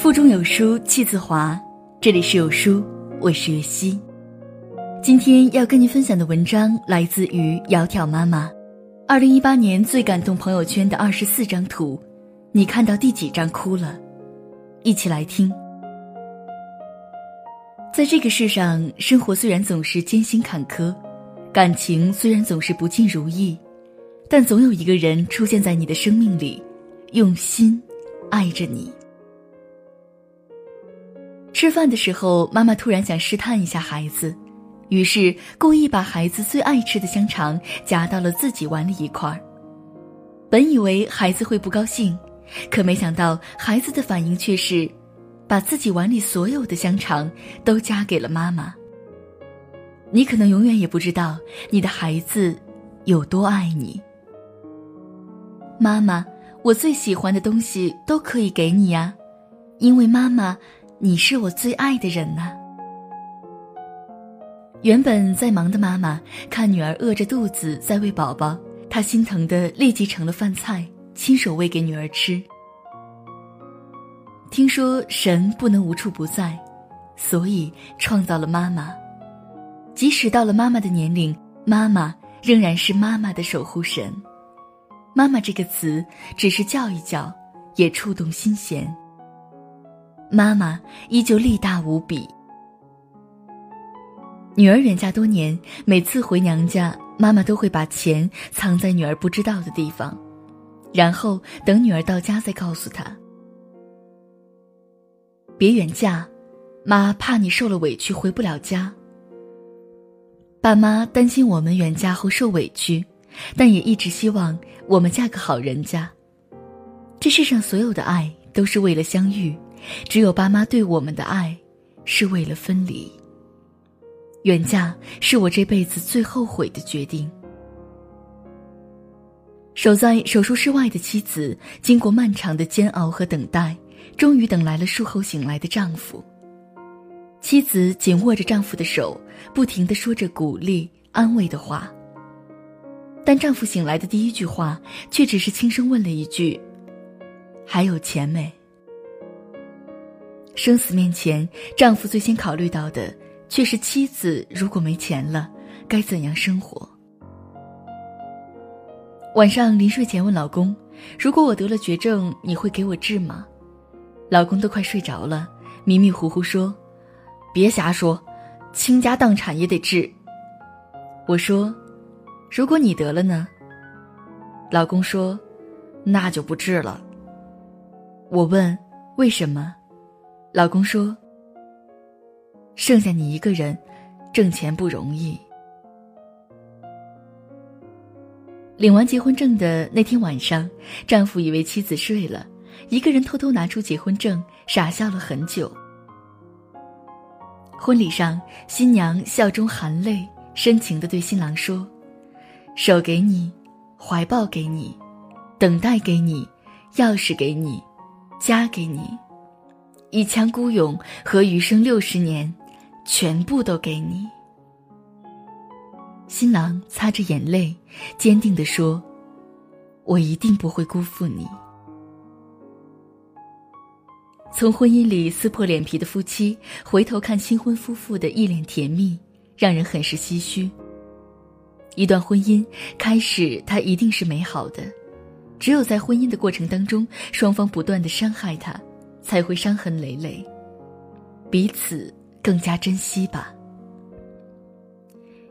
腹中有书气自华，这里是有书，我是月溪。今天要跟您分享的文章来自于窈窕妈妈。二零一八年最感动朋友圈的二十四张图，你看到第几张哭了？一起来听。在这个世上，生活虽然总是艰辛坎坷，感情虽然总是不尽如意，但总有一个人出现在你的生命里，用心爱着你。吃饭的时候，妈妈突然想试探一下孩子，于是故意把孩子最爱吃的香肠夹到了自己碗里一块儿。本以为孩子会不高兴，可没想到孩子的反应却是，把自己碗里所有的香肠都夹给了妈妈。你可能永远也不知道你的孩子有多爱你。妈妈，我最喜欢的东西都可以给你呀，因为妈妈。你是我最爱的人呐。原本在忙的妈妈看女儿饿着肚子在喂宝宝，她心疼的立即盛了饭菜，亲手喂给女儿吃。听说神不能无处不在，所以创造了妈妈。即使到了妈妈的年龄，妈妈仍然是妈妈的守护神。妈妈这个词，只是叫一叫，也触动心弦。妈妈依旧力大无比。女儿远嫁多年，每次回娘家，妈妈都会把钱藏在女儿不知道的地方，然后等女儿到家再告诉她：“别远嫁，妈怕你受了委屈回不了家。”爸妈担心我们远嫁后受委屈，但也一直希望我们嫁个好人家。这世上所有的爱都是为了相遇。只有爸妈对我们的爱，是为了分离。远嫁是我这辈子最后悔的决定。守在手术室外的妻子，经过漫长的煎熬和等待，终于等来了术后醒来的丈夫。妻子紧握着丈夫的手，不停的说着鼓励、安慰的话。但丈夫醒来的第一句话，却只是轻声问了一句：“还有钱没？”生死面前，丈夫最先考虑到的却是妻子如果没钱了，该怎样生活。晚上临睡前问老公：“如果我得了绝症，你会给我治吗？”老公都快睡着了，迷迷糊糊说：“别瞎说，倾家荡产也得治。”我说：“如果你得了呢？”老公说：“那就不治了。”我问：“为什么？”老公说：“剩下你一个人，挣钱不容易。”领完结婚证的那天晚上，丈夫以为妻子睡了，一个人偷偷拿出结婚证，傻笑了很久。婚礼上，新娘笑中含泪，深情的对新郎说：“手给你，怀抱给你，等待给你，钥匙给你，家给你。”一腔孤勇和余生六十年，全部都给你。新郎擦着眼泪，坚定地说：“我一定不会辜负你。”从婚姻里撕破脸皮的夫妻，回头看新婚夫妇的一脸甜蜜，让人很是唏嘘。一段婚姻开始，它一定是美好的，只有在婚姻的过程当中，双方不断的伤害他。才会伤痕累累，彼此更加珍惜吧。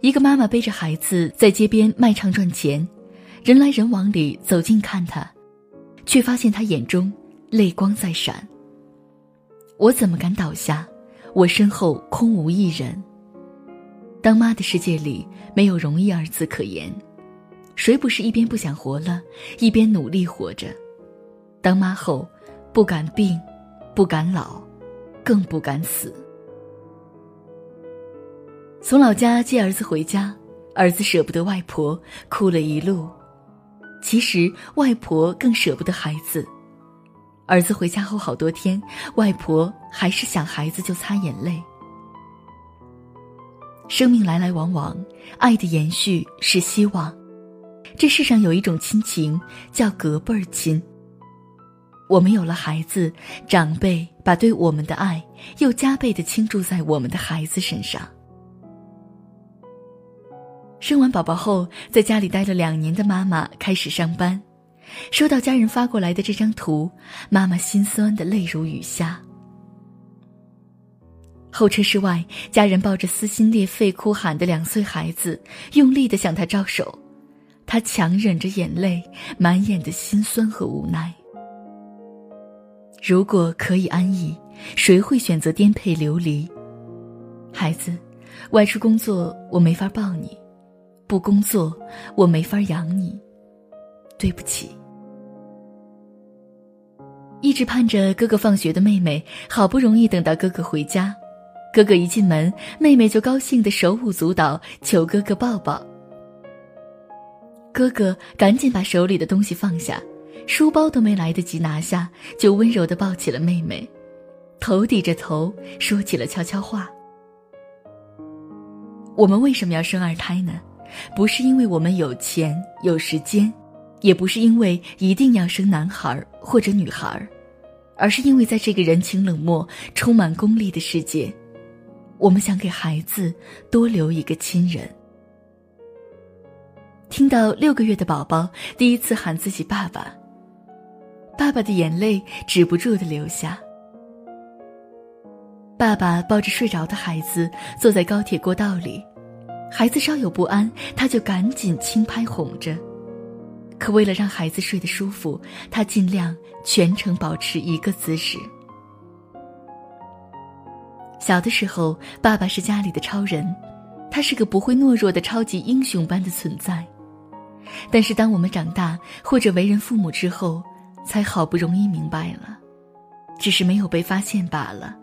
一个妈妈背着孩子在街边卖唱赚钱，人来人往里走近看她，却发现她眼中泪光在闪。我怎么敢倒下？我身后空无一人。当妈的世界里没有容易二字可言，谁不是一边不想活了，一边努力活着？当妈后，不敢病。不敢老，更不敢死。从老家接儿子回家，儿子舍不得外婆，哭了一路。其实外婆更舍不得孩子。儿子回家后好多天，外婆还是想孩子就擦眼泪。生命来来往往，爱的延续是希望。这世上有一种亲情，叫隔辈儿亲。我们有了孩子，长辈把对我们的爱又加倍的倾注在我们的孩子身上。生完宝宝后，在家里待了两年的妈妈开始上班，收到家人发过来的这张图，妈妈心酸的泪如雨下。候车室外，家人抱着撕心裂肺哭喊的两岁孩子，用力的向他招手，他强忍着眼泪，满眼的心酸和无奈。如果可以安逸，谁会选择颠沛流离？孩子，外出工作我没法抱你，不工作我没法养你，对不起。一直盼着哥哥放学的妹妹，好不容易等到哥哥回家，哥哥一进门，妹妹就高兴的手舞足蹈，求哥哥抱抱。哥哥赶紧把手里的东西放下。书包都没来得及拿下，就温柔地抱起了妹妹，头抵着头说起了悄悄话。我们为什么要生二胎呢？不是因为我们有钱有时间，也不是因为一定要生男孩或者女孩，而是因为在这个人情冷漠、充满功利的世界，我们想给孩子多留一个亲人。听到六个月的宝宝第一次喊自己爸爸。爸爸的眼泪止不住的流下。爸爸抱着睡着的孩子坐在高铁过道里，孩子稍有不安，他就赶紧轻拍哄着。可为了让孩子睡得舒服，他尽量全程保持一个姿势。小的时候，爸爸是家里的超人，他是个不会懦弱的超级英雄般的存在。但是当我们长大或者为人父母之后，才好不容易明白了，只是没有被发现罢了。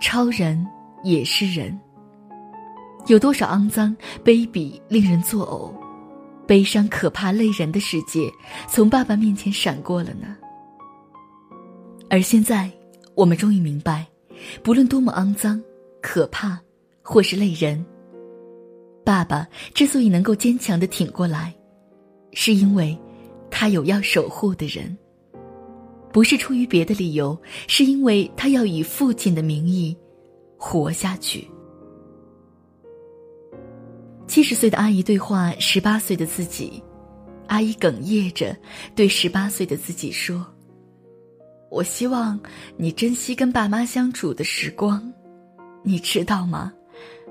超人也是人。有多少肮脏、卑鄙、令人作呕、悲伤、可怕、累人的世界，从爸爸面前闪过了呢？而现在，我们终于明白，不论多么肮脏、可怕，或是累人，爸爸之所以能够坚强的挺过来，是因为，他有要守护的人。不是出于别的理由，是因为他要以父亲的名义活下去。七十岁的阿姨对话十八岁的自己，阿姨哽咽着对十八岁的自己说：“我希望你珍惜跟爸妈相处的时光，你知道吗？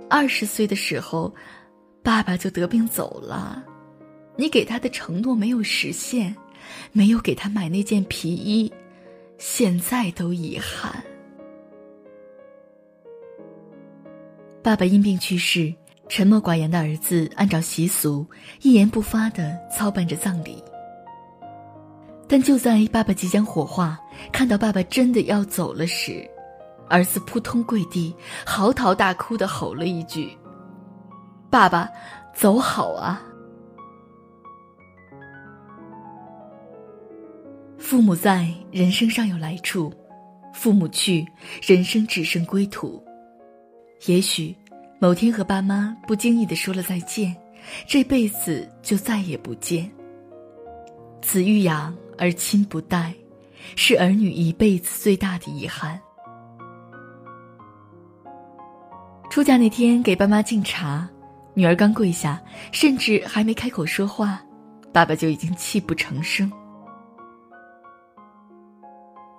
二十岁的时候，爸爸就得病走了，你给他的承诺没有实现。”没有给他买那件皮衣，现在都遗憾。爸爸因病去世，沉默寡言的儿子按照习俗一言不发的操办着葬礼。但就在爸爸即将火化，看到爸爸真的要走了时，儿子扑通跪地，嚎啕大哭的吼了一句：“爸爸，走好啊！”父母在，人生尚有来处；父母去，人生只剩归途。也许，某天和爸妈不经意的说了再见，这辈子就再也不见。子欲养而亲不待，是儿女一辈子最大的遗憾。出嫁那天给爸妈敬茶，女儿刚跪下，甚至还没开口说话，爸爸就已经泣不成声。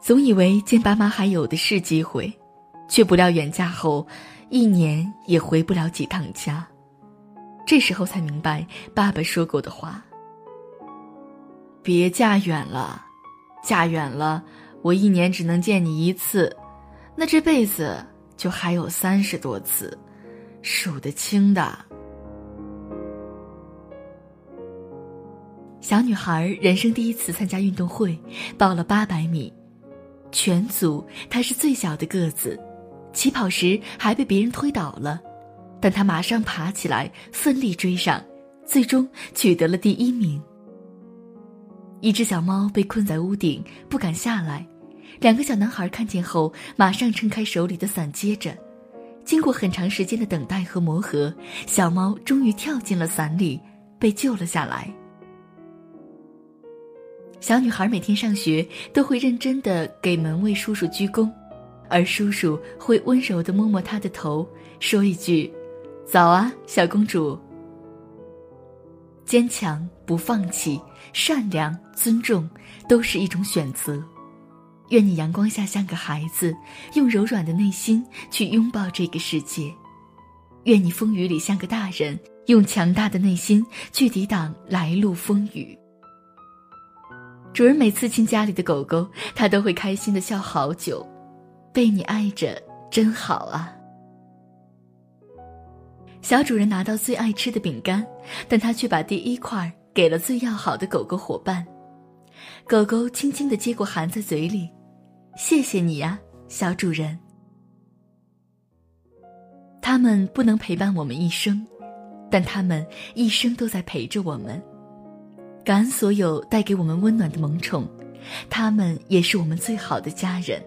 总以为见爸妈还有的是机会，却不料远嫁后，一年也回不了几趟家。这时候才明白爸爸说过的话：“别嫁远了，嫁远了，我一年只能见你一次，那这辈子就还有三十多次，数得清的。”小女孩人生第一次参加运动会，报了八百米。全组他是最小的个子，起跑时还被别人推倒了，但他马上爬起来，奋力追上，最终取得了第一名。一只小猫被困在屋顶，不敢下来，两个小男孩看见后，马上撑开手里的伞接着。经过很长时间的等待和磨合，小猫终于跳进了伞里，被救了下来。小女孩每天上学都会认真的给门卫叔叔鞠躬，而叔叔会温柔的摸摸她的头，说一句：“早啊，小公主。”坚强、不放弃、善良、尊重，都是一种选择。愿你阳光下像个孩子，用柔软的内心去拥抱这个世界；愿你风雨里像个大人，用强大的内心去抵挡来路风雨。主人每次亲家里的狗狗，它都会开心的笑好久。被你爱着真好啊！小主人拿到最爱吃的饼干，但他却把第一块给了最要好的狗狗伙伴。狗狗轻轻的接过，含在嘴里：“谢谢你呀，小主人。”他们不能陪伴我们一生，但他们一生都在陪着我们。感恩所有带给我们温暖的萌宠，他们也是我们最好的家人。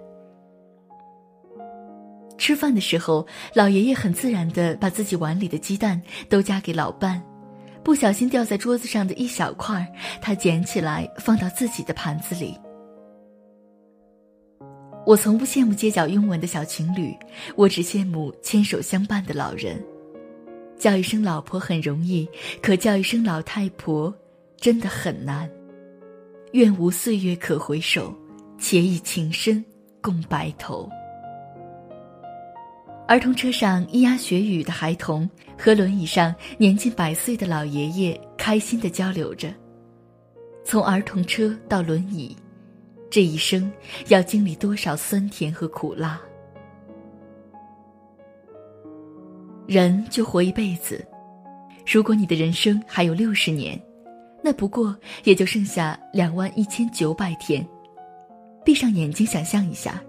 吃饭的时候，老爷爷很自然地把自己碗里的鸡蛋都夹给老伴，不小心掉在桌子上的一小块，他捡起来放到自己的盘子里。我从不羡慕街角拥吻的小情侣，我只羡慕牵手相伴的老人。叫一声老婆很容易，可叫一声老太婆。真的很难。愿无岁月可回首，且以情深共白头。儿童车上咿呀学语的孩童和轮椅上年近百岁的老爷爷开心的交流着。从儿童车到轮椅，这一生要经历多少酸甜和苦辣？人就活一辈子，如果你的人生还有六十年。那不过也就剩下两万一千九百天，闭上眼睛想象一下，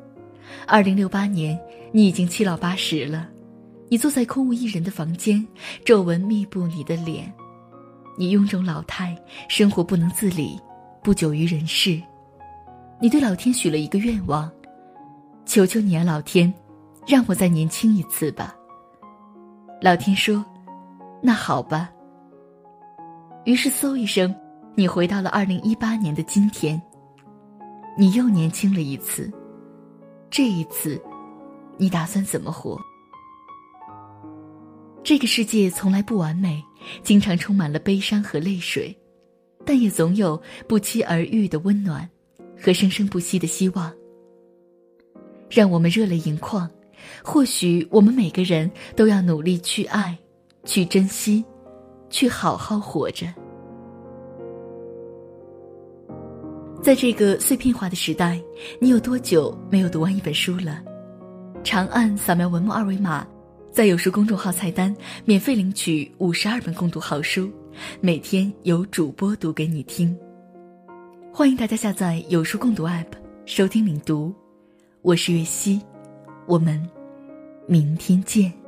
二零六八年你已经七老八十了，你坐在空无一人的房间，皱纹密布你的脸，你臃肿老态，生活不能自理，不久于人世，你对老天许了一个愿望，求求你啊，老天，让我再年轻一次吧。老天说：“那好吧。”于是，嗖一声，你回到了二零一八年的今天。你又年轻了一次。这一次，你打算怎么活？这个世界从来不完美，经常充满了悲伤和泪水，但也总有不期而遇的温暖和生生不息的希望。让我们热泪盈眶。或许我们每个人都要努力去爱，去珍惜。去好好活着。在这个碎片化的时代，你有多久没有读完一本书了？长按扫描文末二维码，在有书公众号菜单免费领取五十二本共读好书，每天有主播读给你听。欢迎大家下载有书共读 App 收听领读，我是月溪，我们明天见。